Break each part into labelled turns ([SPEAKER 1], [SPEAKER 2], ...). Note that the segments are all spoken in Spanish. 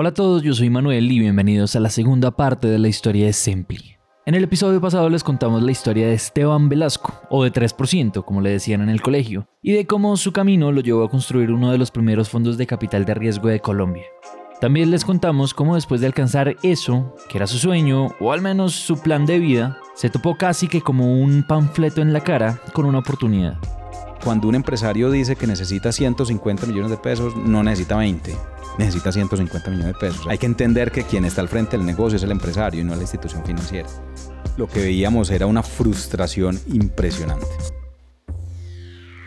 [SPEAKER 1] Hola a todos, yo soy Manuel y bienvenidos a la segunda parte de la historia de Sempli. En el episodio pasado les contamos la historia de Esteban Velasco, o de 3%, como le decían en el colegio, y de cómo su camino lo llevó a construir uno de los primeros fondos de capital de riesgo de Colombia. También les contamos cómo después de alcanzar eso, que era su sueño, o al menos su plan de vida, se topó casi que como un panfleto en la cara con una oportunidad.
[SPEAKER 2] Cuando un empresario dice que necesita 150 millones de pesos, no necesita 20 necesita 150 millones de pesos. Hay que entender que quien está al frente del negocio es el empresario y no la institución financiera. Lo que veíamos era una frustración impresionante.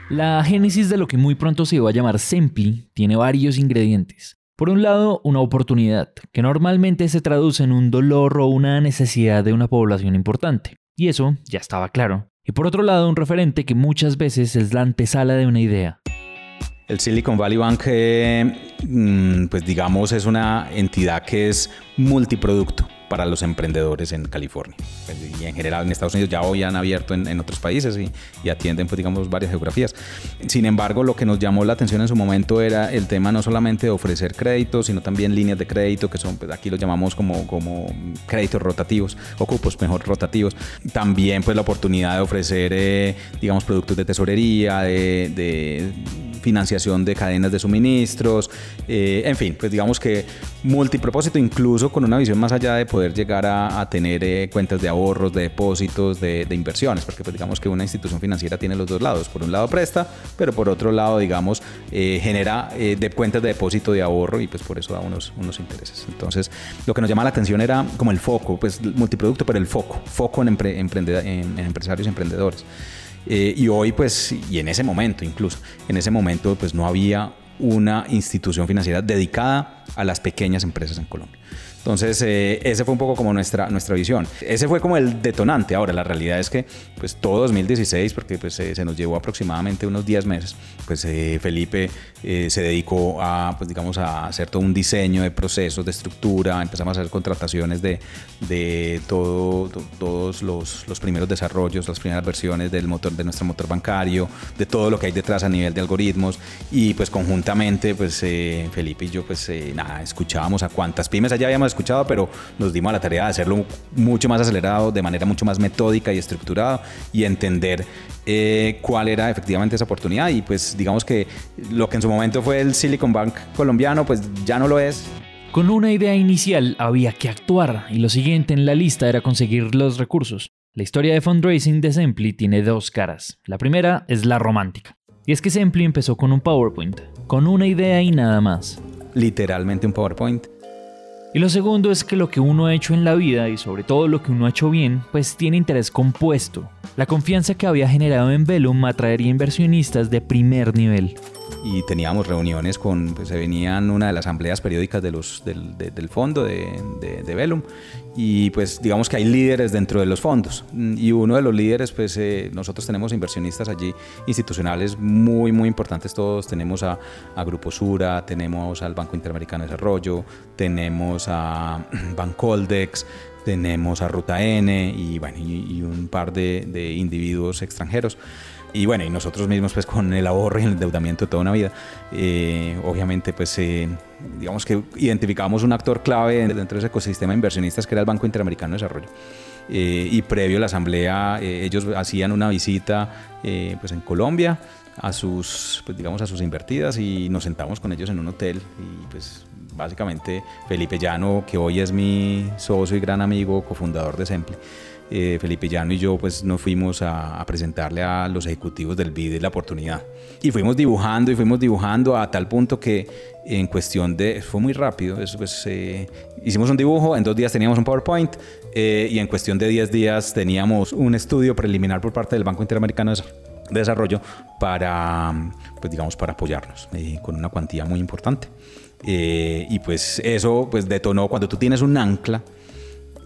[SPEAKER 1] La génesis de lo que muy pronto se iba a llamar Sempli tiene varios ingredientes. Por un lado, una oportunidad, que normalmente se traduce en un dolor o una necesidad de una población importante. Y eso ya estaba claro. Y por otro lado, un referente que muchas veces es la antesala de una idea.
[SPEAKER 2] El Silicon Valley Bank, eh, mm, pues digamos, es una entidad que es multiproducto para los emprendedores en California. Pues, y en general en Estados Unidos ya hoy han abierto en, otros países y, atienden, pues digamos, varias geografías. Sin embargo, lo que nos llamó la atención en su momento era el tema no solamente de ofrecer créditos, sino también líneas de crédito, que son, pues aquí lo llamamos como, como créditos rotativos, o cupos mejor rotativos. También pues la oportunidad de ofrecer, eh, digamos, productos de tesorería, de financiación de cadenas de suministros, eh, en fin, pues digamos que multipropósito, incluso con una visión más allá de poder llegar a, tener eh, cuentas de ahorros, de depósitos, de, inversiones, porque pues digamos que una institución financiera tiene los dos lados, por un lado presta, pero por otro lado, digamos, eh, genera de cuentas de depósito de ahorro y pues por eso da unos, intereses. Entonces, lo que nos llama la atención era como el foco, pues multiproducto, pero el foco, foco en, en empresarios y emprendedores. Eh, y hoy, pues, y en ese momento incluso, en ese momento, pues no había una institución financiera dedicada a las pequeñas empresas en Colombia. Entonces, eh, ese fue un poco como nuestra, nuestra visión. Ese fue como el detonante. Ahora, la realidad es que, pues, todo 2016, porque pues, eh, se nos llevó aproximadamente unos 10 meses, pues eh, Felipe se dedicó a, pues, digamos, a hacer todo un diseño de procesos, de estructura, empezamos a hacer contrataciones de, de todo, todos los, los, primeros desarrollos, las primeras versiones del motor, de nuestro motor bancario, de todo lo que hay detrás a nivel de algoritmos, y pues conjuntamente, pues, Felipe y yo, pues, nada, escuchábamos a cuántas pymes allá habíamos escuchado, pero nos dimos a la tarea de hacerlo mucho más acelerado, de manera mucho más metódica y estructurada y entender eh, cuál era efectivamente esa oportunidad. Y pues digamos que lo que en su momento fue el Silicon Bank colombiano, pues ya no lo es.
[SPEAKER 1] Con una idea inicial había que actuar y lo siguiente en la lista era conseguir los recursos. La historia de fundraising de Sempli tiene dos caras. La primera es la romántica. Y es que Sempli empezó con un PowerPoint, con una idea y nada más.
[SPEAKER 2] Literalmente un PowerPoint.
[SPEAKER 1] Y lo segundo es que lo que uno ha hecho en la vida y sobre todo lo que uno ha hecho bien, pues tiene interés compuesto. La confianza que había generado en Velum atraería inversionistas de primer nivel
[SPEAKER 2] y teníamos reuniones con, pues se venían una de las asambleas periódicas de los, del, del fondo de, de, de, Velum y pues digamos que hay líderes dentro de los fondos y uno de los líderes pues eh, nosotros tenemos inversionistas allí institucionales muy muy importantes todos, tenemos a, a, Grupo Sura, tenemos al Banco Interamericano de Desarrollo, tenemos a Bancoldex, tenemos a Ruta N y, bueno, y, y un par de, de individuos extranjeros. Y bueno, y nosotros mismos pues con el ahorro y el endeudamiento de toda una vida, eh, obviamente pues eh, digamos que identificamos un actor clave dentro de ese ecosistema de inversionistas que era el Banco Interamericano de Desarrollo. Eh, y previo a la asamblea ellos hacían una visita pues en Colombia a sus pues digamos a sus invertidas y nos sentamos con ellos en un hotel y pues básicamente Felipe Llano que hoy es mi socio y gran amigo cofundador de Semple eh, Felipe Llano y yo pues nos fuimos a, presentarle a los ejecutivos del BID la oportunidad. Y fuimos dibujando y fuimos dibujando a tal punto que en cuestión de... fue muy rápido, eso pues, eh, hicimos un dibujo, en dos días teníamos un PowerPoint eh, y en cuestión de 10 días teníamos un estudio preliminar por parte del Banco Interamericano de Desarrollo para, pues digamos, para apoyarnos con una cuantía muy importante. y pues eso pues detonó cuando tú tienes un ancla,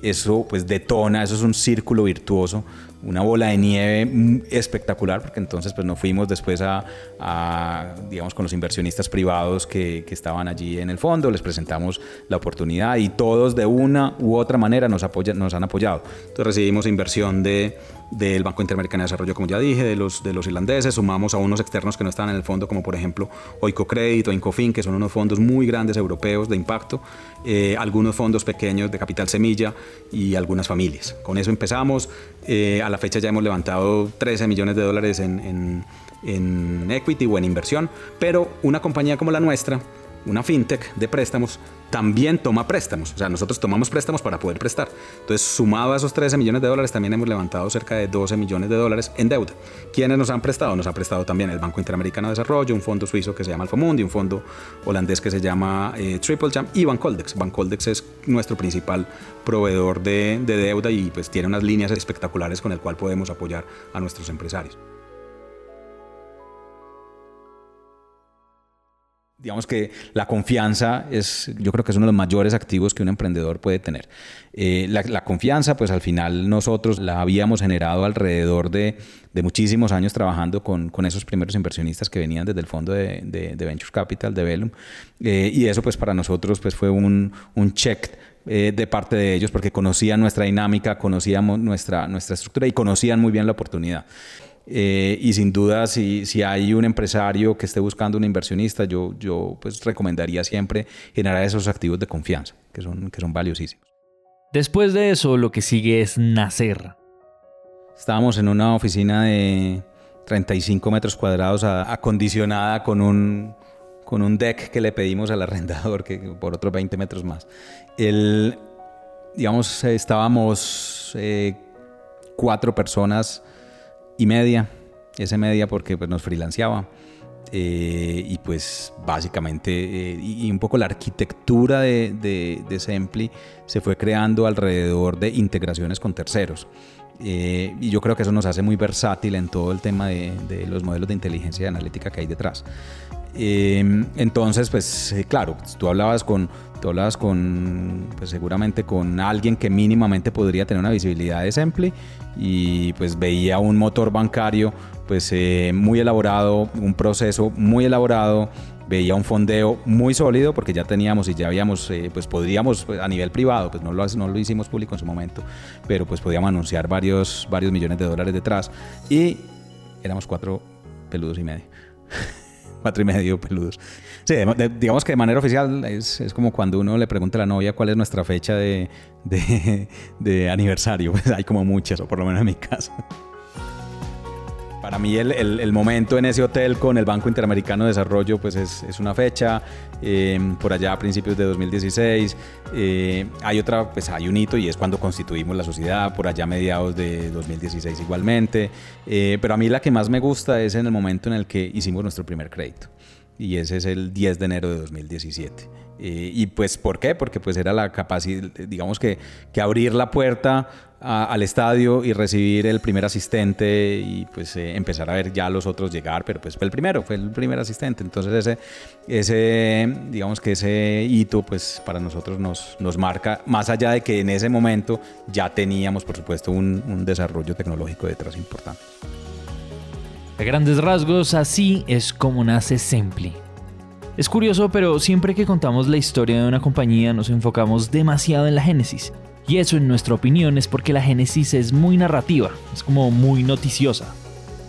[SPEAKER 2] eso pues detona, eso es un círculo virtuoso una bola de nieve espectacular, porque entonces pues nos fuimos después a, digamos, con los inversionistas privados que, que, estaban allí en el fondo, les presentamos la oportunidad y todos de una u otra manera nos, apoyan, nos han apoyado. Entonces recibimos inversión de del Banco Interamericano de Desarrollo, como ya dije, de los, de los irlandeses, sumamos a unos externos que no están en el fondo, como por ejemplo Oico Crédito, Incofin, que son unos fondos muy grandes europeos de impacto, eh, algunos fondos pequeños de capital semilla y algunas familias. Con eso empezamos, eh, a la fecha ya hemos levantado 13 millones de dólares en, en, en equity o en inversión, pero una compañía como la nuestra, una fintech de préstamos también toma préstamos. O sea, nosotros tomamos préstamos para poder prestar. Entonces, sumado a esos 13 millones de dólares, también hemos levantado cerca de 12 millones de dólares en deuda. ¿Quiénes nos han prestado? Nos ha prestado también el Banco Interamericano de Desarrollo, un fondo suizo que se llama Alfomundi, un fondo holandés que se llama eh, Triple Jam y Bancoldex. Bancoldex es nuestro principal proveedor de, de deuda y pues tiene unas líneas espectaculares con el cual podemos apoyar a nuestros empresarios. Digamos que la confianza es, yo creo que es uno de los mayores activos que un emprendedor puede tener. Eh, la, confianza, pues al final nosotros la habíamos generado alrededor de, de muchísimos años trabajando con, con, esos primeros inversionistas que venían desde el fondo de, de, de Venture Capital, de Velum. Eh, y eso pues para nosotros pues fue un, un check eh, de parte de ellos porque conocían nuestra dinámica, conocíamos nuestra, nuestra estructura y conocían muy bien la oportunidad. Eh, y sin duda, si, si, hay un empresario que esté buscando un inversionista, yo, yo pues recomendaría siempre generar esos activos de confianza, que son, que son valiosísimos.
[SPEAKER 1] Después de eso, lo que sigue es nacer.
[SPEAKER 2] Estábamos en una oficina de 35 metros cuadrados acondicionada con un, con un deck que le pedimos al arrendador que por otros 20 metros más. El, digamos, estábamos eh, cuatro personas y media, ese media porque pues, nos freelanceaba. Eh, y pues básicamente, eh, y, un poco la arquitectura de, de, de Sempli se fue creando alrededor de integraciones con terceros. Eh, y yo creo que eso nos hace muy versátil en todo el tema de, de los modelos de inteligencia y analítica que hay detrás. entonces, pues claro, tú hablabas con, tú hablabas con, pues seguramente con alguien que mínimamente podría tener una visibilidad de Sempli y pues veía un motor bancario pues eh, muy elaborado, un proceso muy elaborado, veía un fondeo muy sólido porque ya teníamos y ya habíamos, eh, pues podríamos pues, a nivel privado, pues no lo, no lo hicimos público en su momento, pero pues podíamos anunciar varios, varios millones de dólares detrás y éramos cuatro peludos y medio. cuatro y medio peludos. Sí, digamos que de manera oficial es, es, como cuando uno le pregunta a la novia cuál es nuestra fecha de, de, de aniversario. Pues hay como muchas, o por lo menos en mi caso. Para mí el, el, el, momento en ese hotel con el Banco Interamericano de Desarrollo pues es, es una fecha, eh, por allá a principios de 2016. Eh, hay otra, pues hay un hito y es cuando constituimos la sociedad, por allá a mediados de 2016 igualmente. Eh, pero a mí la que más me gusta es en el momento en el que hicimos nuestro primer crédito y ese es el 10 de enero de 2017. Eh, y pues, ¿por qué? Porque pues era la capacidad, digamos que, que abrir la puerta al estadio y recibir el primer asistente y pues eh, empezar a ver ya los otros llegar, pero pues fue el primero, fue el primer asistente. Entonces ese, ese digamos que ese hito pues para nosotros nos, nos marca, más allá de que en ese momento ya teníamos por supuesto un, un desarrollo tecnológico detrás importante.
[SPEAKER 1] A grandes rasgos, así es como nace Sempli. Es curioso, pero siempre que contamos la historia de una compañía nos enfocamos demasiado en la génesis. Y eso, en nuestra opinión, es porque la génesis es muy narrativa, es como muy noticiosa.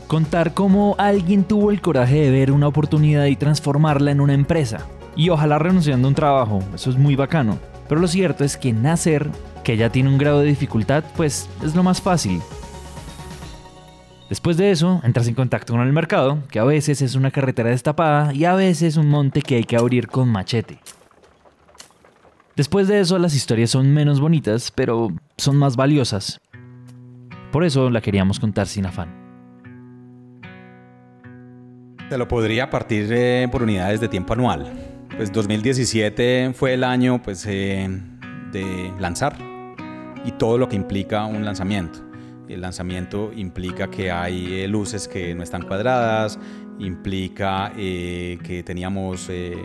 [SPEAKER 1] Contar cómo alguien tuvo el coraje de ver una oportunidad y transformarla en una empresa. Y ojalá renunciando a un trabajo, eso es muy bacano. Pero lo cierto es que nacer, que ya tiene un grado de dificultad, pues es lo más fácil. Después de eso, entras en contacto con el mercado, que a veces es una carretera destapada y a veces un monte que hay que abrir con machete. Después de eso, las historias son menos bonitas, pero son más valiosas. Por eso la queríamos contar sin afán.
[SPEAKER 2] Te lo podría partir eh, por unidades de tiempo anual. Pues 2017 fue el año pues, eh, de lanzar y todo lo que implica un lanzamiento el lanzamiento implica que hay eh, luces que no están cuadradas, implica eh, que teníamos eh,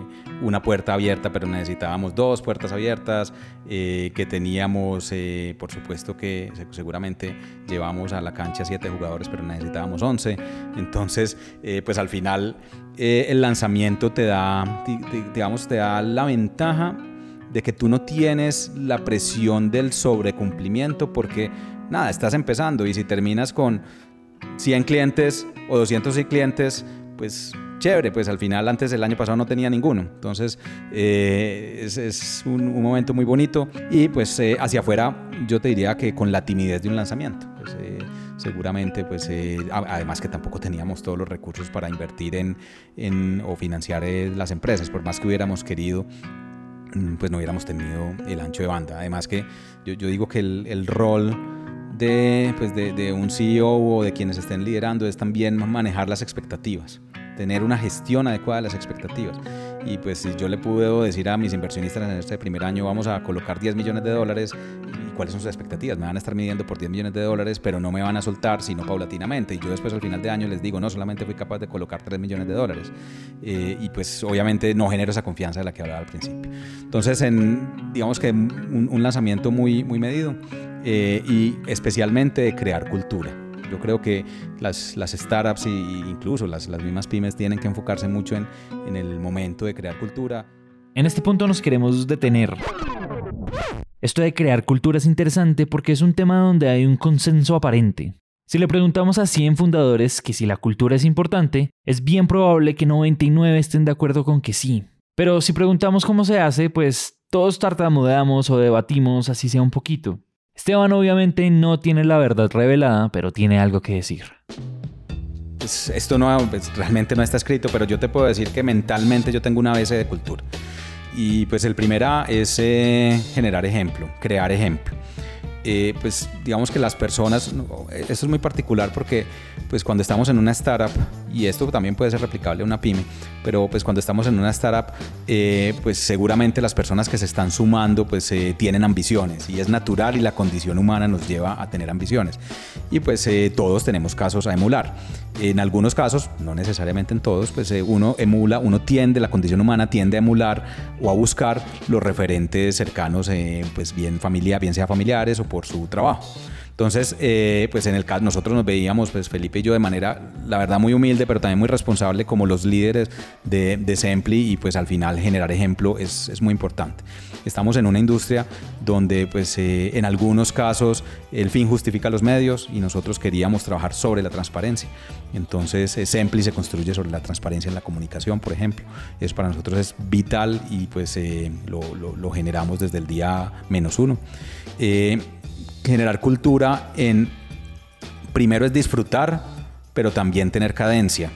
[SPEAKER 2] una puerta abierta, pero necesitábamos dos puertas abiertas, que teníamos, por supuesto que seguramente llevamos a la cancha siete jugadores, pero necesitábamos once. Entonces, pues al final el lanzamiento te da, digamos, te da la ventaja de que tú no tienes la presión del sobrecumplimiento porque nada, estás empezando y si terminas con 100 clientes o 200 clientes, pues chévere, pues al final antes del año pasado no tenía ninguno. Entonces eh, es, un, momento muy bonito y pues eh, hacia afuera yo te diría que con la timidez de un lanzamiento. Pues, eh, seguramente pues además que tampoco teníamos todos los recursos para invertir en, en o financiar las empresas, por más que hubiéramos querido mm, pues no hubiéramos tenido el ancho de banda. Además que yo, yo digo que el, el rol de, pues de, de, un CEO o de quienes estén liderando es también manejar las expectativas, tener una gestión adecuada de las expectativas. Y pues si yo le puedo decir a mis inversionistas en este primer año vamos a colocar 10 millones de dólares, ¿y cuáles son sus expectativas? Me van a estar midiendo por 10 millones de dólares, pero no me van a soltar sino paulatinamente. Y yo después al final de año les digo, no, solamente fui capaz de colocar 3 millones de dólares. Eh, y pues obviamente no genero esa confianza de la que hablaba al principio. Entonces, en, digamos que un, un lanzamiento muy, muy medido. Eh, y especialmente de crear cultura. Yo creo que las, las startups e incluso las, las, mismas pymes tienen que enfocarse mucho en, en el momento de crear cultura.
[SPEAKER 1] En este punto nos queremos detener. Esto de crear cultura es interesante porque es un tema donde hay un consenso aparente. Si le preguntamos a 100 fundadores que si la cultura es importante, es bien probable que 99 estén de acuerdo con que sí. Pero si preguntamos cómo se hace, pues todos tartamudeamos o debatimos así sea un poquito. Esteban obviamente no tiene la verdad revelada, pero tiene algo que decir.
[SPEAKER 2] Pues, esto no, pues, realmente no está escrito, pero yo te puedo decir que mentalmente yo tengo una base de cultura. Y pues el primera es eh, generar ejemplo, crear ejemplo. Eh, pues digamos que las personas, esto es muy particular porque pues cuando estamos en una startup, y esto también puede ser replicable a una pyme, pero pues cuando estamos en una startup, eh, pues seguramente las personas que se están sumando pues eh, tienen ambiciones y es natural y la condición humana nos lleva a tener ambiciones. Y pues todos tenemos casos a emular. En algunos casos, no necesariamente en todos, pues uno emula, uno tiende, la condición humana tiende a emular o a buscar los referentes cercanos, pues bien familia, bien sea familiares o por su trabajo. Entonces, eh, pues en el caso, nosotros nos veíamos, pues Felipe y yo, de manera, la verdad, muy humilde, pero también muy responsable como los líderes de, de Sempli y pues al final generar ejemplo es, es muy importante. Estamos en una industria donde pues eh, en algunos casos el fin justifica los medios y nosotros queríamos trabajar sobre la transparencia. Entonces, eh, Sempli se construye sobre la transparencia en la comunicación, por ejemplo. Eso para nosotros es vital y pues lo, lo, lo, generamos desde el día menos uno generar cultura en, primero es disfrutar, pero también tener cadencia.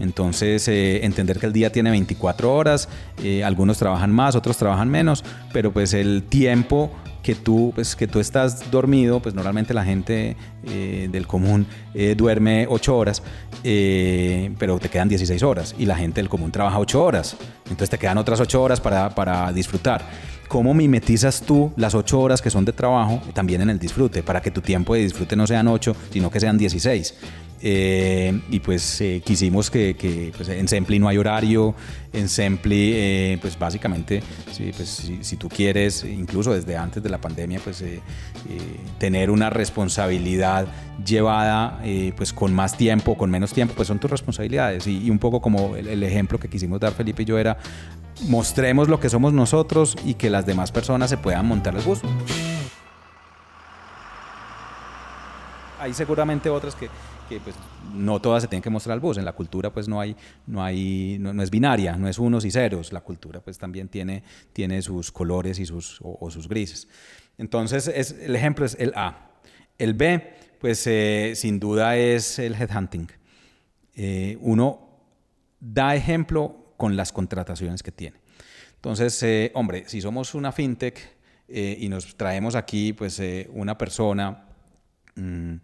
[SPEAKER 2] Entonces, eh, entender que el día tiene 24 horas, eh, algunos trabajan más, otros trabajan menos, pero pues el tiempo que tú, pues, que tú estás dormido, pues normalmente la gente eh, del común duerme 8 horas, pero te quedan 16 horas y la gente del común trabaja 8 horas, entonces te quedan otras 8 horas para, para disfrutar. ¿Cómo mimetizas tú las ocho horas que son de trabajo también en el disfrute? Para que tu tiempo de disfrute no sean ocho, sino que sean 16. Eh, y pues eh, quisimos que, pues, en Sempli no hay horario, en Sempli eh, pues básicamente pues, si, tú quieres, incluso desde antes de la pandemia, pues tener una responsabilidad llevada pues con más tiempo, con menos tiempo, pues son tus responsabilidades. Y, un poco como el, ejemplo que quisimos dar Felipe y yo era, mostremos lo que somos nosotros y que las demás personas se puedan montar el bus. Hay seguramente otras que, que pues, no todas se tienen que mostrar al bus. En la cultura pues no hay, no hay, no, es binaria, no es unos y ceros. La cultura pues también tiene, tiene sus colores y sus, o, sus grises. Entonces es, el ejemplo es el A. El B pues eh, sin duda es el headhunting. Eh, uno da ejemplo con las contrataciones que tiene. Entonces, eh, hombre, si somos una fintech eh, y nos traemos aquí pues eh, una persona mm,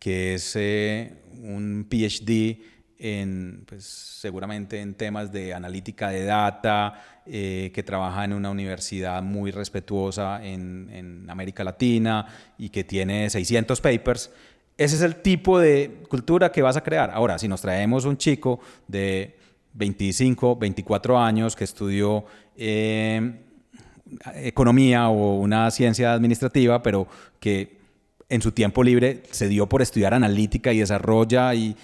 [SPEAKER 2] que es un PhD en, pues, seguramente en temas de analítica de data, que trabaja en una universidad muy respetuosa en, en, América Latina y que tiene 600 papers, ese es el tipo de cultura que vas a crear. Ahora, si nos traemos un chico de 25, 24 años que estudió eh, economía o una ciencia administrativa, pero que en su tiempo libre se dio por estudiar analítica y desarrolla y,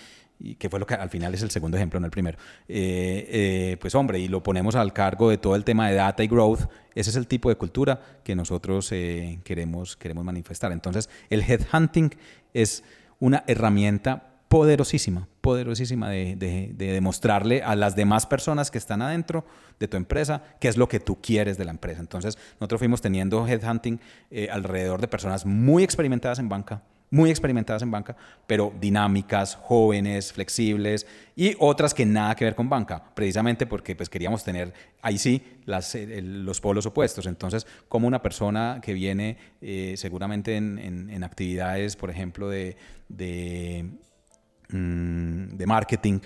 [SPEAKER 2] que fue lo que al final es el segundo ejemplo, no el primero. Eh, eh, pues hombre, y lo ponemos al cargo de todo el tema de data y growth, ese es el tipo de cultura que nosotros queremos, queremos manifestar. Entonces, el headhunting es una herramienta poderosísima, poderosísima de, demostrarle a las demás personas que están adentro de tu empresa qué es lo que tú quieres de la empresa. Entonces, nosotros fuimos teniendo headhunting eh, alrededor de personas muy experimentadas en banca, muy experimentadas en banca, pero dinámicas, jóvenes, flexibles y otras que nada que ver con banca, precisamente porque pues queríamos tener ahí sí las, eh, los polos opuestos. Entonces, como una persona que viene eh, seguramente en, actividades, por ejemplo, de, de, mm, de marketing,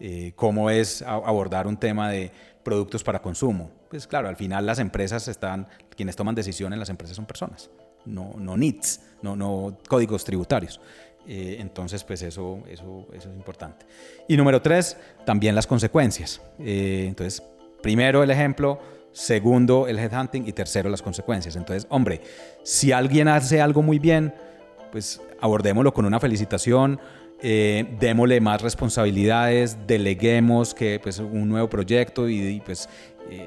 [SPEAKER 2] eh, cómo es abordar un tema de productos para consumo. Pues claro, al final las empresas están, quienes toman decisiones, las empresas son personas no, no NITs, no, no códigos tributarios. Eh, entonces, pues eso, eso, eso es importante. Y número tres, también las consecuencias. Eh, entonces, primero el ejemplo, segundo el headhunting y tercero las consecuencias. Entonces, hombre, si alguien hace algo muy bien, pues abordémoslo con una felicitación, eh, démosle más responsabilidades, deleguemos que pues un nuevo proyecto y, pues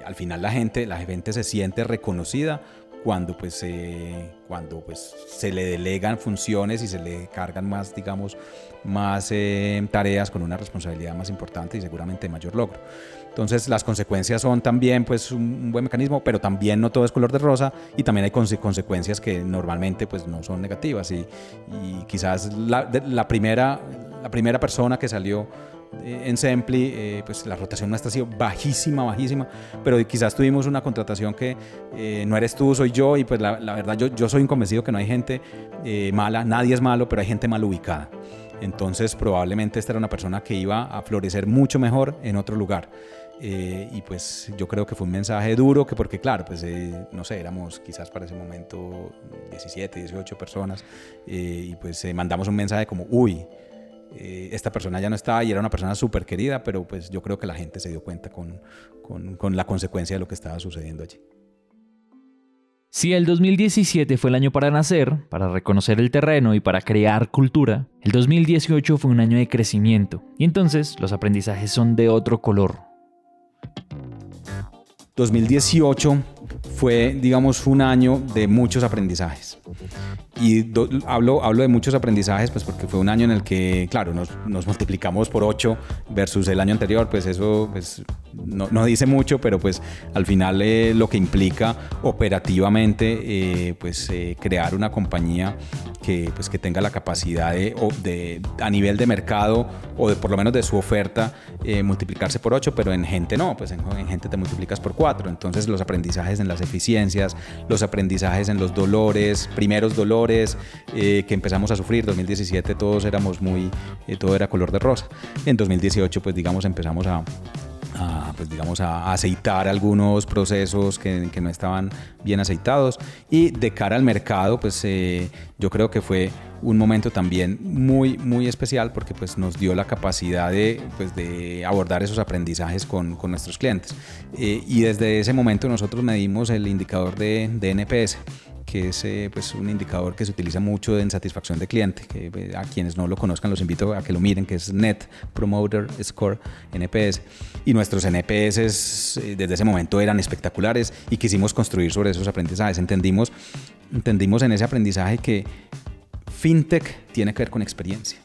[SPEAKER 2] al final la gente, la gente se siente reconocida cuando pues, cuando pues se le delegan funciones y se le cargan más, digamos, más eh, tareas con una responsabilidad más importante y seguramente mayor logro. Entonces las consecuencias son también pues un buen mecanismo, pero también no todo es color de rosa y también hay consecuencias que normalmente pues no son negativas y, y quizás la, la, primera, la primera persona que salió eh, en Sempli, eh, pues la rotación nuestra ha sido bajísima, bajísima, pero quizás tuvimos una contratación que eh, no eres tú, soy yo, y pues la, verdad yo, yo soy convencido que no hay gente mala, nadie es malo, pero hay gente mal ubicada. Entonces probablemente esta era una persona que iba a florecer mucho mejor en otro lugar. y pues yo creo que fue un mensaje duro, que porque claro, pues no sé, éramos quizás para ese momento 17, 18 personas, y pues mandamos un mensaje como, uy, eh, esta persona ya no estaba y era una persona súper querida, pero pues yo creo que la gente se dio cuenta con, con la consecuencia de lo que estaba sucediendo allí.
[SPEAKER 1] Si el 2017 fue el año para nacer, para reconocer el terreno y para crear cultura, el 2018 fue un año de crecimiento, y entonces los aprendizajes son de otro color.
[SPEAKER 2] 2018 fue, digamos, un año de muchos aprendizajes. Y hablo, hablo de muchos aprendizajes, pues porque fue un año en el que, claro, nos, nos multiplicamos por 8 versus el año anterior, pues eso pues, no, no dice mucho, pero pues al final eh, lo que implica operativamente, eh, pues eh, crear una compañía que, pues, que tenga la capacidad de, de, a nivel de mercado o de por lo menos de su oferta, multiplicarse por 8, pero en gente no, pues en, en gente te multiplicas por 4. Entonces los aprendizajes en las eficiencias, los aprendizajes en los dolores, primeros dolores, eh, que empezamos a sufrir. 2017 todos éramos muy, eh, todo era color de rosa. En 2018 pues digamos empezamos a, pues digamos a aceitar algunos procesos que, que, no estaban bien aceitados y de cara al mercado pues eh, yo creo que fue un momento también muy muy especial porque pues nos dio la capacidad de, pues, de abordar esos aprendizajes con, con nuestros clientes y desde ese momento nosotros medimos el indicador de, de NPS que es eh, pues un indicador que se utiliza mucho en satisfacción de cliente. Que, eh, a quienes no lo conozcan los invito a que lo miren, que es Net Promoter Score NPS. Y nuestros NPS eh, desde ese momento eran espectaculares y quisimos construir sobre esos aprendizajes. Entendimos, entendimos en ese aprendizaje que FinTech tiene que ver con experiencia.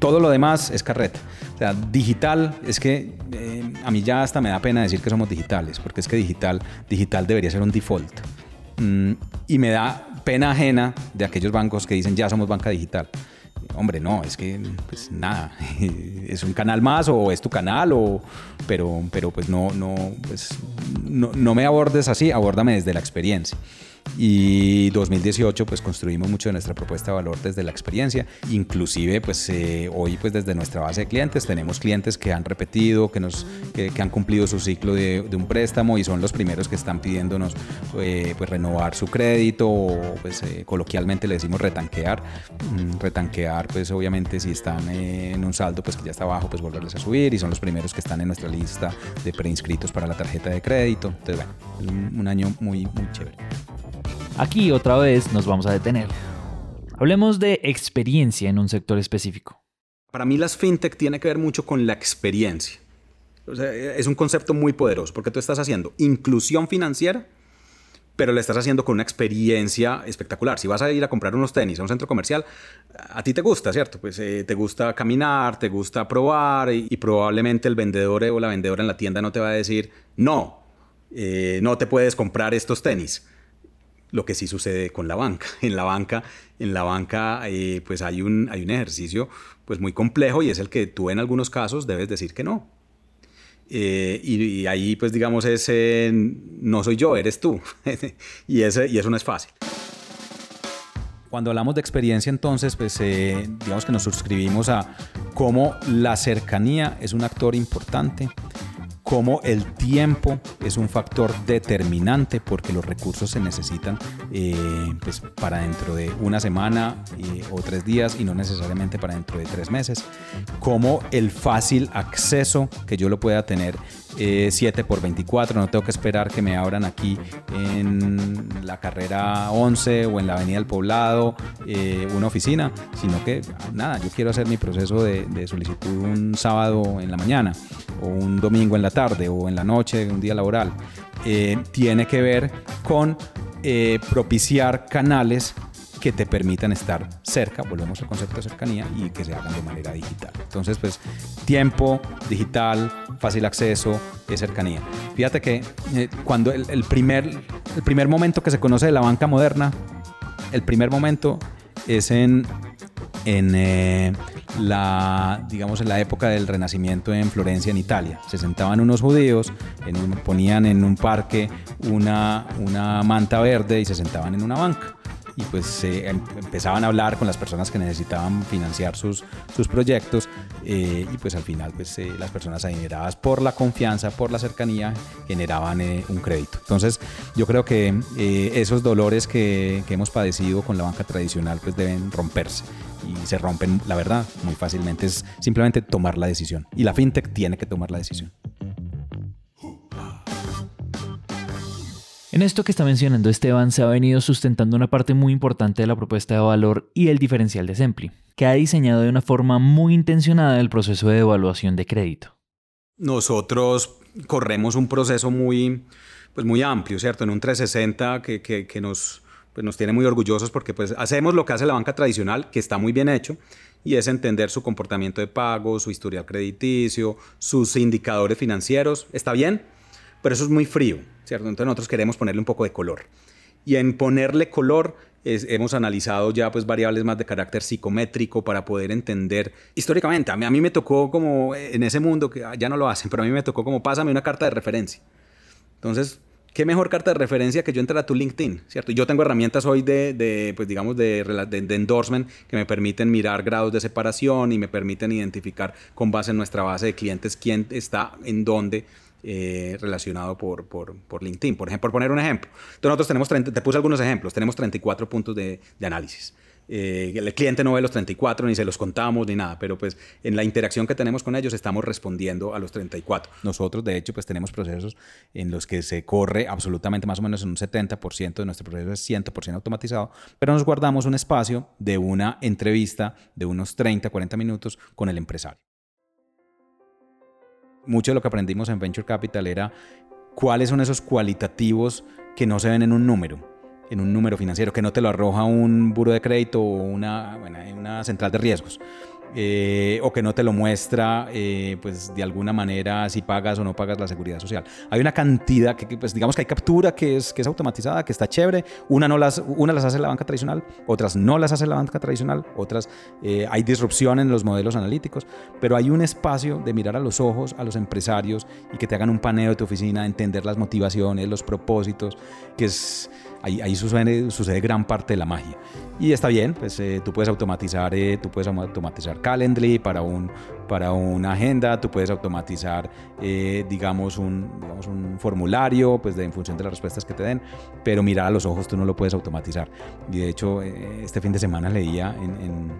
[SPEAKER 2] todo lo demás es carreta. O sea, digital es que a mí ya hasta me da pena decir que somos digitales, porque es que digital, digital debería ser un default. Mm, y me da pena ajena de aquellos bancos que dicen ya somos banca digital. Hombre, no, es que pues nada, es un canal más o es tu canal, o, pero, pero pues no, no, pues, no, no me abordes así, abórdame desde la experiencia. Y 2018 pues construimos mucho de nuestra propuesta de valor desde la experiencia, inclusive pues eh, hoy pues desde nuestra base de clientes tenemos clientes que han repetido, que, nos, que, han cumplido su ciclo de, un préstamo y son los primeros que están pidiéndonos eh, pues renovar su crédito o pues eh, coloquialmente le decimos retanquear, mm, retanquear pues obviamente si están en un saldo pues que ya está abajo pues volverles a subir y son los primeros que están en nuestra lista de preinscritos para la tarjeta de crédito, entonces bueno, un, un año muy, muy chévere.
[SPEAKER 1] Aquí otra vez nos vamos a detener. Hablemos de experiencia en un sector específico.
[SPEAKER 2] Para mí las fintech tiene que ver mucho con la experiencia. es un concepto muy poderoso porque tú estás haciendo inclusión financiera, pero lo estás haciendo con una experiencia espectacular. Si vas a ir a comprar unos tenis a un centro comercial, a ti te gusta, ¿cierto? Pues eh, te gusta caminar, te gusta probar y, probablemente el vendedor o la vendedora en la tienda no te va a decir, no, eh, no te puedes comprar estos tenis lo que sí sucede con la banca. En la banca, en la banca eh, pues hay un, hay un ejercicio pues muy complejo y es el que tú en algunos casos debes decir que no. Eh, y, ahí pues digamos ese no soy yo, eres tú. y, ese, y eso no es fácil. Cuando hablamos de experiencia entonces pues eh, digamos que nos suscribimos a cómo la cercanía es un actor importante cómo el tiempo es un factor determinante porque los recursos se necesitan eh, pues para dentro de una semana eh, o tres días y no necesariamente para dentro de tres meses, cómo el fácil acceso que yo lo pueda tener 7 eh, por 24, no tengo que esperar que me abran aquí en la carrera 11 o en la avenida del poblado una oficina, sino que nada, yo quiero hacer mi proceso de, solicitud un sábado en la mañana o un domingo en la tarde o en la noche un día laboral, eh, tiene que ver con eh, propiciar canales que te permitan estar cerca, volvemos al concepto de cercanía, y que se hagan de manera digital. Entonces, pues, tiempo, digital, fácil acceso, es cercanía. Fíjate que eh, cuando el, primer, el primer momento que se conoce de la banca moderna, el primer momento es en, en la, digamos, en la época del Renacimiento en Florencia, en Italia. Se sentaban unos judíos, en ponían en un parque una, una manta verde y se sentaban en una banca y pues em, empezaban a hablar con las personas que necesitaban financiar sus, sus proyectos eh, y pues al final pues eh, las personas adineradas por la confianza, por la cercanía generaban eh, un crédito. Entonces yo creo que esos dolores que, que hemos padecido con la banca tradicional pues deben romperse y se rompen, la verdad, muy fácilmente. Es simplemente tomar la decisión. Y la fintech tiene que tomar la decisión.
[SPEAKER 1] En esto que está mencionando Esteban se ha venido sustentando una parte muy importante de la propuesta de valor y el diferencial de Sempli, que ha diseñado de una forma muy intencionada el proceso de evaluación de crédito.
[SPEAKER 2] Nosotros corremos un proceso muy, pues muy amplio, ¿cierto? En un 360 que, que nos pues nos tiene muy orgullosos porque pues hacemos lo que hace la banca tradicional, que está muy bien hecho, y es entender su comportamiento de pago, su historial crediticio, sus indicadores financieros. Está bien, pero eso es muy frío, ¿cierto? Entonces nosotros queremos ponerle un poco de color. Y en ponerle color hemos analizado ya pues variables más de carácter psicométrico para poder entender históricamente. A mí, a mí me tocó como en ese mundo, que ya no lo hacen, pero a mí me tocó como pásame una carta de referencia. Entonces ¿Qué mejor carta de referencia que yo entrar a tu LinkedIn, ¿cierto? Yo tengo herramientas hoy de, pues digamos, de, de, endorsement que me permiten mirar grados de separación y me permiten identificar con base en nuestra base de clientes quién está en dónde eh, relacionado por, por, por, LinkedIn. Por ejemplo, por poner un ejemplo. Entonces nosotros tenemos, 30, te puse algunos ejemplos, tenemos 34 puntos de, de análisis. Eh, el cliente no ve los 34 ni se los contamos ni nada, pero pues en la interacción que tenemos con ellos estamos respondiendo a los 34. Nosotros de hecho pues tenemos procesos en los que se corre absolutamente más o menos en un 70% de nuestro proceso es 100% automatizado, pero nos guardamos un espacio de una entrevista de unos 30, 40 minutos con el empresario. Mucho de lo que aprendimos en Venture Capital era cuáles son esos cualitativos que no se ven en un número en un número financiero, que no te lo arroja un buro de crédito o una, una central de riesgos. Eh, o que no te lo muestra, eh, pues de alguna manera si pagas o no pagas la seguridad social. Hay una cantidad que, pues digamos que hay captura que es, que es automatizada, que está chévere. Una, no las, una las hace la banca tradicional, otras no las hace la banca tradicional, otras eh, hay disrupción en los modelos analíticos, pero hay un espacio de mirar a los ojos a los empresarios y que te hagan un paneo de tu oficina, entender las motivaciones, los propósitos, que es ahí, sucede, gran parte de la magia. Y está bien, pues eh, tú puedes automatizar, eh, tú puedes automatizar Calendly para, un, para una agenda, tú puedes automatizar, eh, digamos, un, digamos, un formulario, pues de, en función de las respuestas que te den, pero mirar a los ojos tú no lo puedes automatizar. Y de hecho, este fin de semana leía en,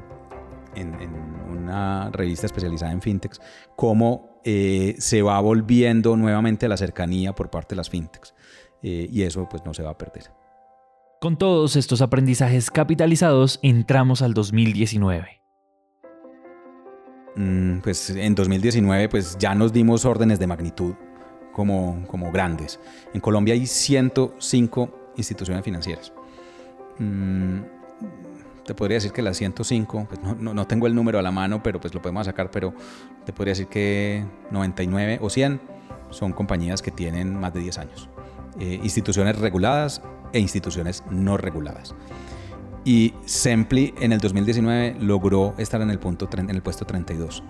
[SPEAKER 2] en, en, una revista especializada en fintechs cómo se va volviendo nuevamente la cercanía por parte de las fintechs. y eso pues no se va a perder.
[SPEAKER 1] Con todos estos aprendizajes capitalizados, entramos al 2019.
[SPEAKER 2] Mm, pues en 2019 pues ya nos dimos órdenes de magnitud como, como grandes. En Colombia hay 105 instituciones financieras. Mm, te podría decir que las 105, pues no, no, tengo el número a la mano, pero pues lo podemos sacar, pero te podría decir que 99 o 100 son compañías que tienen más de 10 años. Eh, instituciones reguladas e instituciones no reguladas. Y Sempli en el 2019 logró estar en el, punto, en el puesto 32,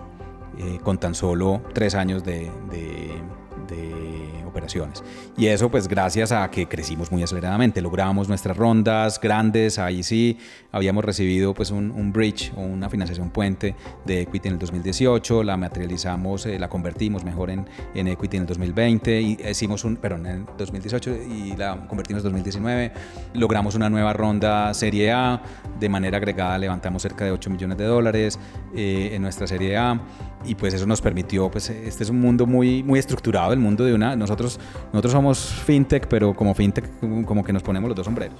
[SPEAKER 2] eh, con tan solo tres años de, de operaciones. Y eso pues gracias a que crecimos muy aceleradamente, logramos nuestras rondas grandes, ahí sí habíamos recibido pues un, un bridge o una financiación puente de equity en el 2018, la materializamos, eh, la convertimos mejor en, en, equity en el 2020 y hicimos un, perdón, en el 2018 y la convertimos en el 2019, logramos una nueva ronda serie A, de manera agregada levantamos cerca de 8 millones de dólares eh, en nuestra serie A y pues eso nos permitió, pues este es un mundo muy, muy estructurado, el mundo de una, nosotros, nosotros somos fintech, pero como fintech como que nos ponemos los dos sombreros.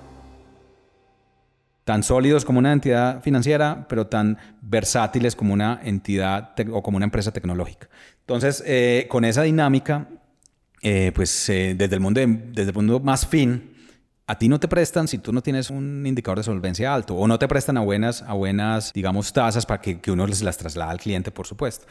[SPEAKER 2] Tan sólidos como una entidad financiera, pero tan versátiles como una entidad o como una empresa tecnológica. Entonces, eh, con esa dinámica, eh, pues eh, desde, el mundo desde el mundo más fin, a ti no te prestan si tú no tienes un indicador de solvencia alto o no te prestan a buenas, a buenas digamos, tasas para que, que uno les las traslada al cliente, por supuesto.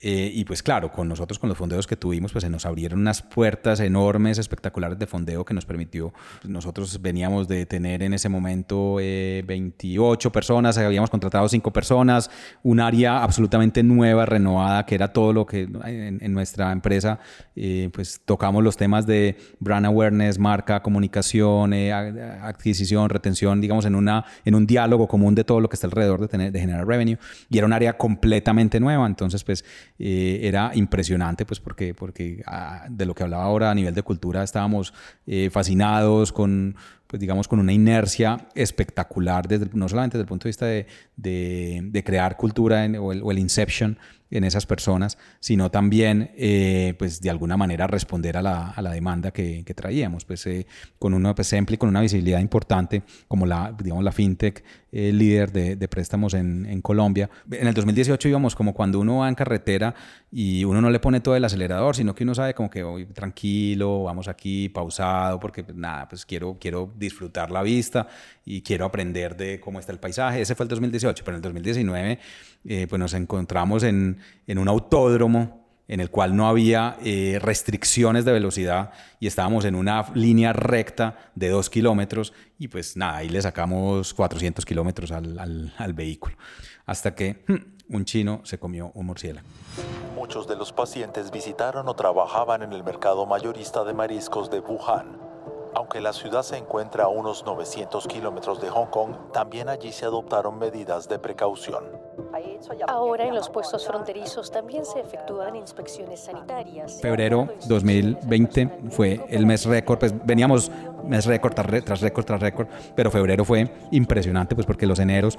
[SPEAKER 2] Eh, y pues claro, con nosotros, con los fondeos que tuvimos, pues se nos abrieron unas puertas enormes, espectaculares de fondeo que nos permitió, nosotros veníamos de tener en ese momento 28 eh, personas, habíamos contratado 5 personas, un área absolutamente nueva, renovada, que era todo lo que en, nuestra empresa, eh, pues tocamos los temas de brand awareness, marca, comunicación, adquisición, retención, digamos, en, una, en un diálogo común de todo lo que está alrededor de, tener, de generar revenue. Y era un área completamente nueva. Entonces, pues eh, era impresionante, pues porque, porque ah, de lo que hablaba ahora a nivel de cultura estábamos eh, fascinados con pues digamos, con una inercia espectacular, desde, no solamente desde el punto de vista de, de, crear cultura o, el, o, el, inception en esas personas, sino también, eh, pues de alguna manera responder a la, a la demanda que, que, traíamos, pues eh, con una pues, con una visibilidad importante como la, digamos, la fintech eh, líder de, de, préstamos en, en, Colombia. En el 2018 íbamos como cuando uno va en carretera y uno no le pone todo el acelerador, sino que uno sabe como que hoy tranquilo, vamos aquí pausado, porque pues, nada, pues quiero, quiero disfrutar la vista y quiero aprender de cómo está el paisaje. Ese fue el 2018, pero en el 2019 eh, pues nos encontramos en, en, un autódromo en el cual no había eh, restricciones de velocidad y estábamos en una línea recta de dos kilómetros y pues nada, ahí le sacamos 400 kilómetros al, al, vehículo. Hasta que hmm, un chino se comió un murciélago.
[SPEAKER 3] Muchos de los pacientes visitaron o trabajaban en el mercado mayorista de mariscos de Wuhan aunque la ciudad se encuentra a unos 900 kilómetros de Hong Kong, también allí se adoptaron medidas de precaución.
[SPEAKER 4] Ahora en los puestos fronterizos también se efectúan inspecciones sanitarias.
[SPEAKER 2] Febrero 2020 fue el mes récord, pues veníamos mes récord tras récord tras récord, pero febrero fue impresionante pues porque los eneros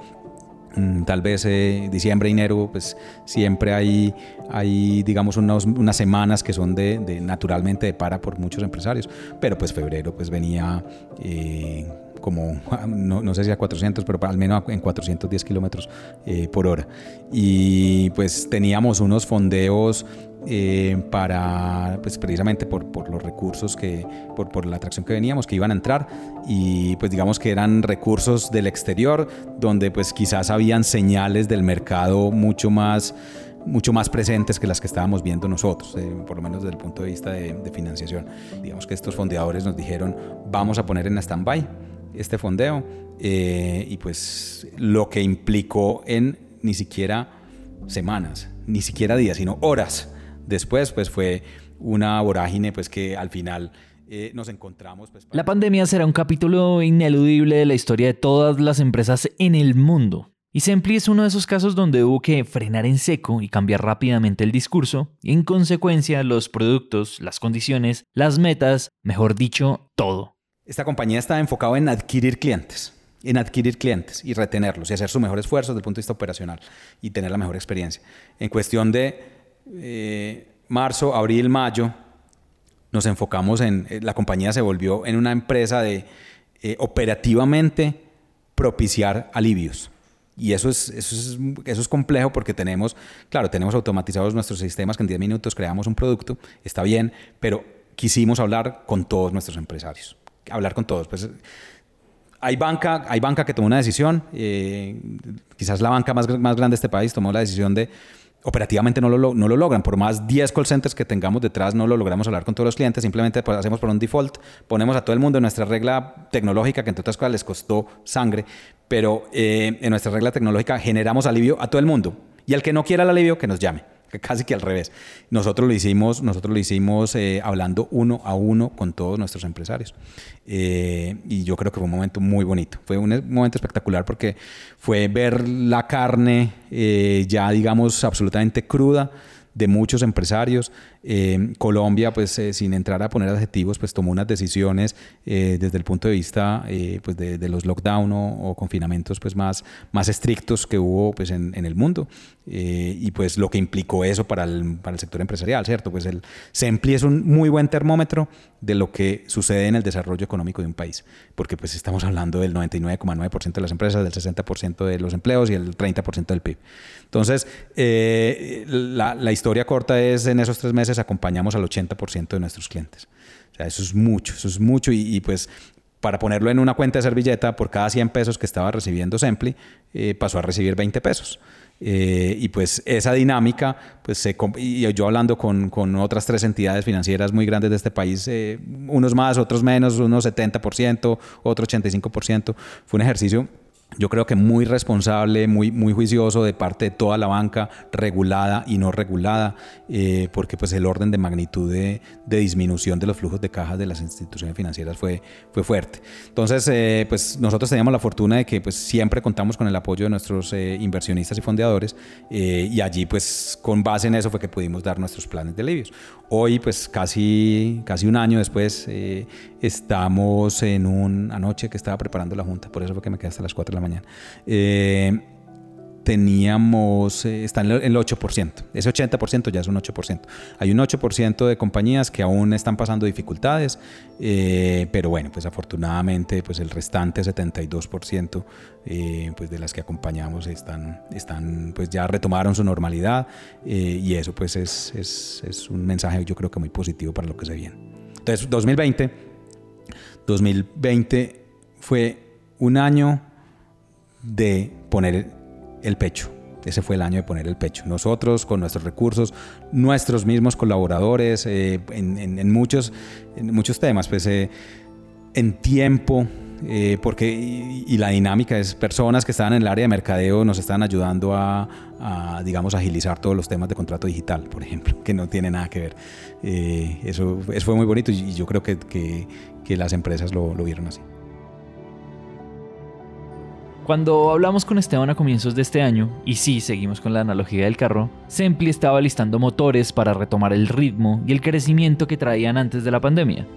[SPEAKER 2] tal vez eh, diciembre, enero, pues siempre hay, hay digamos, unas semanas que son de, naturalmente de para por muchos empresarios, pero pues febrero pues venía... Eh, como, no, sé si a 400, pero al menos en 410 kilómetros eh, por hora. Y pues teníamos unos fondeos eh, para, pues precisamente por, por, los recursos que, por, por, la atracción que veníamos, que iban a entrar y pues digamos que eran recursos del exterior, donde pues quizás habían señales del mercado mucho más mucho más presentes que las que estábamos viendo nosotros, eh, por lo menos desde el punto de vista de, de, financiación. Digamos que estos fondeadores nos dijeron, vamos a poner en stand-by este fondeo eh, y pues lo que implicó en ni siquiera semanas, ni siquiera días, sino horas después, pues fue una vorágine pues que al final eh, nos encontramos. Pues,
[SPEAKER 1] la pandemia será un capítulo ineludible de la historia de todas las empresas en el mundo. Y Sempli es uno de esos casos donde hubo que frenar en seco y cambiar rápidamente el discurso, y en consecuencia los productos, las condiciones, las metas, mejor dicho, todo.
[SPEAKER 2] Esta compañía está enfocada en adquirir clientes, en adquirir clientes y retenerlos y hacer su mejor esfuerzo desde el punto de vista operacional y tener la mejor experiencia. En cuestión de eh, marzo, abril, mayo, nos enfocamos en, eh, la compañía se volvió en una empresa de eh, operativamente propiciar alivios. Y eso es, eso, es, eso es complejo porque tenemos, claro, tenemos automatizados nuestros sistemas que en 10 minutos creamos un producto, está bien, pero quisimos hablar con todos nuestros empresarios, hablar con todos. Pues, hay banca, hay banca que tomó una decisión, eh, quizás la banca más, más grande de este país tomó la decisión de operativamente no lo, no lo logran. Por más 10 call centers que tengamos detrás, no lo logramos hablar con todos los clientes. Simplemente pues, hacemos por un default, ponemos a todo el mundo en nuestra regla tecnológica, que entre otras cosas les costó sangre, pero eh, en nuestra regla tecnológica generamos alivio a todo el mundo. Y al que no quiera el alivio, que nos llame casi que al revés. Nosotros lo hicimos, nosotros lo hicimos eh, hablando uno a uno con todos nuestros empresarios. Eh, y yo creo que fue un momento muy bonito. Fue un momento espectacular porque fue ver la carne ya, digamos, absolutamente cruda de muchos empresarios. Eh, Colombia, pues eh, sin entrar a poner adjetivos, pues tomó unas decisiones eh, desde el punto de vista pues de, los lockdown o, confinamientos pues más, más estrictos que hubo pues en, el mundo. y pues lo que implicó eso para el, para el sector empresarial, ¿cierto? Pues el SEMPLI es un muy buen termómetro de lo que sucede en el desarrollo económico de un país, porque pues estamos hablando del 99,9% de las empresas, del 60% de los empleos y el 30% del PIB. Entonces, la, la historia corta es en esos tres meses acompañamos al 80% de nuestros clientes. O sea, eso es mucho, eso es mucho y, pues para ponerlo en una cuenta de servilleta, por cada 100 pesos que estaba recibiendo Sempli, eh, pasó a recibir 20 pesos. Eh, y pues esa dinámica, pues se, y yo hablando con, con, otras tres entidades financieras muy grandes de este país, eh, unos más, otros menos, unos 70%, otro 85%, fue un ejercicio yo creo que muy responsable, muy, muy juicioso de parte de toda la banca, regulada y no regulada, eh, porque pues el orden de magnitud de, disminución de los flujos de cajas de las instituciones financieras fue, fue fuerte. Entonces, eh, pues nosotros teníamos la fortuna de que pues siempre contamos con el apoyo de nuestros eh, inversionistas y fondeadores y allí pues con base en eso fue que pudimos dar nuestros planes de alivios. Hoy pues casi, casi un año después estamos en un, anoche que estaba preparando la junta, por eso fue que me quedé hasta las 4 la mañana. Eh, teníamos, eh, está en el 8%. Ese 80% ya es un 8%. Hay un 8% de compañías que aún están pasando dificultades, eh, pero bueno, pues afortunadamente pues el restante 72% pues de las que acompañamos están, están pues ya retomaron su normalidad y eso pues es, es, es un mensaje yo creo que muy positivo para lo que se viene. Entonces 2020, 2020 fue un año de poner el pecho. Ese fue el año de poner el pecho. Nosotros, con nuestros recursos, nuestros mismos colaboradores, eh, en, muchos, muchos temas, pues eh, en tiempo, eh, porque y, la dinámica es personas que estaban en el área de mercadeo nos están ayudando a, digamos, agilizar todos los temas de contrato digital, por ejemplo, que no tiene nada que ver. eso, fue muy bonito y yo creo que, que, las empresas lo vieron así.
[SPEAKER 1] Cuando hablamos con Esteban a comienzos de este año, y sí, seguimos con la analogía del carro, Sempli estaba listando motores para retomar el ritmo y el crecimiento que traían antes de la pandemia,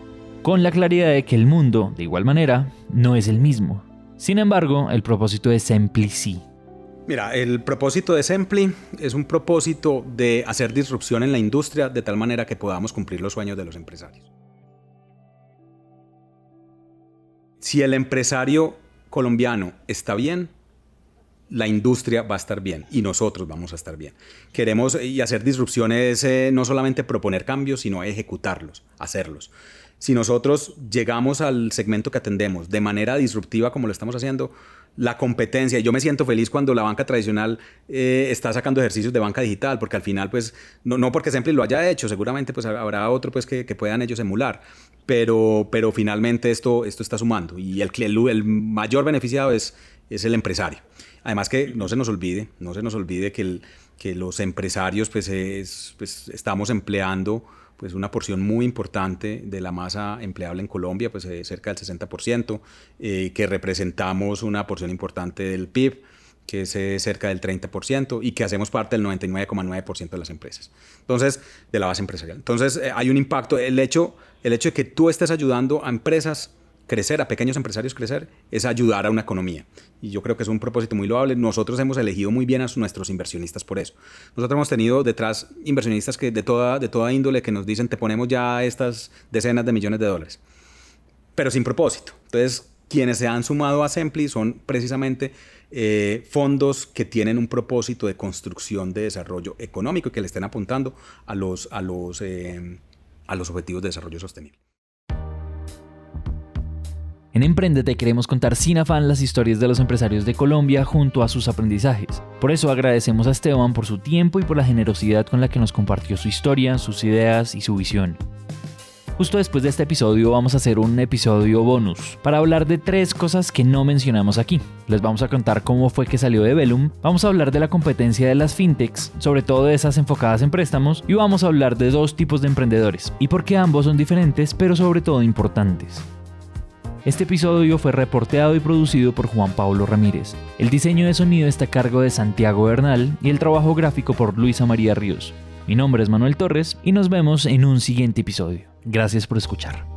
[SPEAKER 1] con la claridad de que el mundo, de igual manera, no es el mismo. Sin embargo, el propósito de Sempli sí.
[SPEAKER 2] Mira, el propósito de Sempli es un propósito de hacer disrupción en la industria de tal manera que podamos cumplir los sueños de los empresarios. Si el empresario colombiano está bien, la industria va a estar bien y nosotros vamos a estar bien. Queremos eh, y hacer disrupciones eh, no solamente proponer cambios, sino ejecutarlos, hacerlos. Si nosotros llegamos al segmento que atendemos de manera disruptiva como lo estamos haciendo, la competencia, yo me siento feliz cuando la banca tradicional eh, está sacando ejercicios de banca digital, porque al final, pues, no, no porque siempre lo haya hecho, seguramente pues habrá otro pues que, que puedan ellos emular, pero, pero finalmente esto, esto está sumando. Y el, el, mayor beneficiado es, es el empresario. Además que no se nos olvide, no se nos olvide que, el, que los empresarios pues, pues estamos empleando pues una porción muy importante de la masa empleable en Colombia, pues eh, cerca del 60%, eh, que representamos una porción importante del PIB que es eh, cerca del 30% y que hacemos parte del 99,9% de las empresas. Entonces, de la base empresarial. Entonces, hay un impacto. El hecho, el hecho de que tú estés ayudando a empresas crecer, a pequeños empresarios crecer, es ayudar a una economía. Y yo creo que es un propósito muy loable. Nosotros hemos elegido muy bien a nuestros inversionistas por eso. Nosotros hemos tenido detrás inversionistas que de toda, de toda índole que nos dicen, te ponemos ya estas decenas de millones de dólares, pero sin propósito. Entonces, quienes se han sumado a Sempli son precisamente eh, fondos que tienen un propósito de construcción de desarrollo económico y que le estén apuntando a los, a los, eh, a los objetivos de desarrollo sostenible.
[SPEAKER 1] En Emprendete queremos contar sin afán las historias de los empresarios de Colombia junto a sus aprendizajes. Por eso agradecemos a Esteban por su tiempo y por la generosidad con la que nos compartió su historia, sus ideas y su visión. Justo después de este episodio vamos a hacer un episodio bonus para hablar de tres cosas que no mencionamos aquí. Les vamos a contar cómo fue que salió de Velum, vamos a hablar de la competencia de las fintechs, sobre todo de esas enfocadas en préstamos, y vamos a hablar de dos tipos de emprendedores y por qué ambos son diferentes pero sobre todo importantes. Este episodio fue reporteado y producido por Juan Pablo Ramírez. El diseño de sonido está a cargo de Santiago Bernal y el trabajo gráfico por Luisa María Ríos. Mi nombre es Manuel Torres y nos vemos en un siguiente episodio. Gracias por escuchar.